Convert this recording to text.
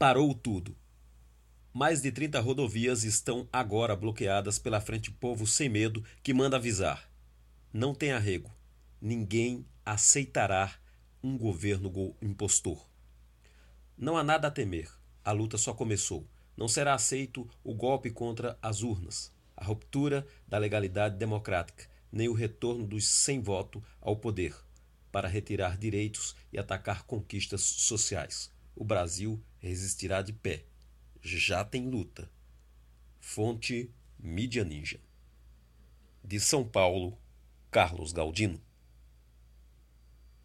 Parou tudo. Mais de 30 rodovias estão agora bloqueadas pela Frente Povo Sem Medo, que manda avisar: não tem arrego. Ninguém aceitará um governo impostor. Não há nada a temer. A luta só começou. Não será aceito o golpe contra as urnas, a ruptura da legalidade democrática, nem o retorno dos sem voto ao poder para retirar direitos e atacar conquistas sociais. O Brasil resistirá de pé. Já tem luta. Fonte Mídia Ninja. De São Paulo, Carlos Galdino.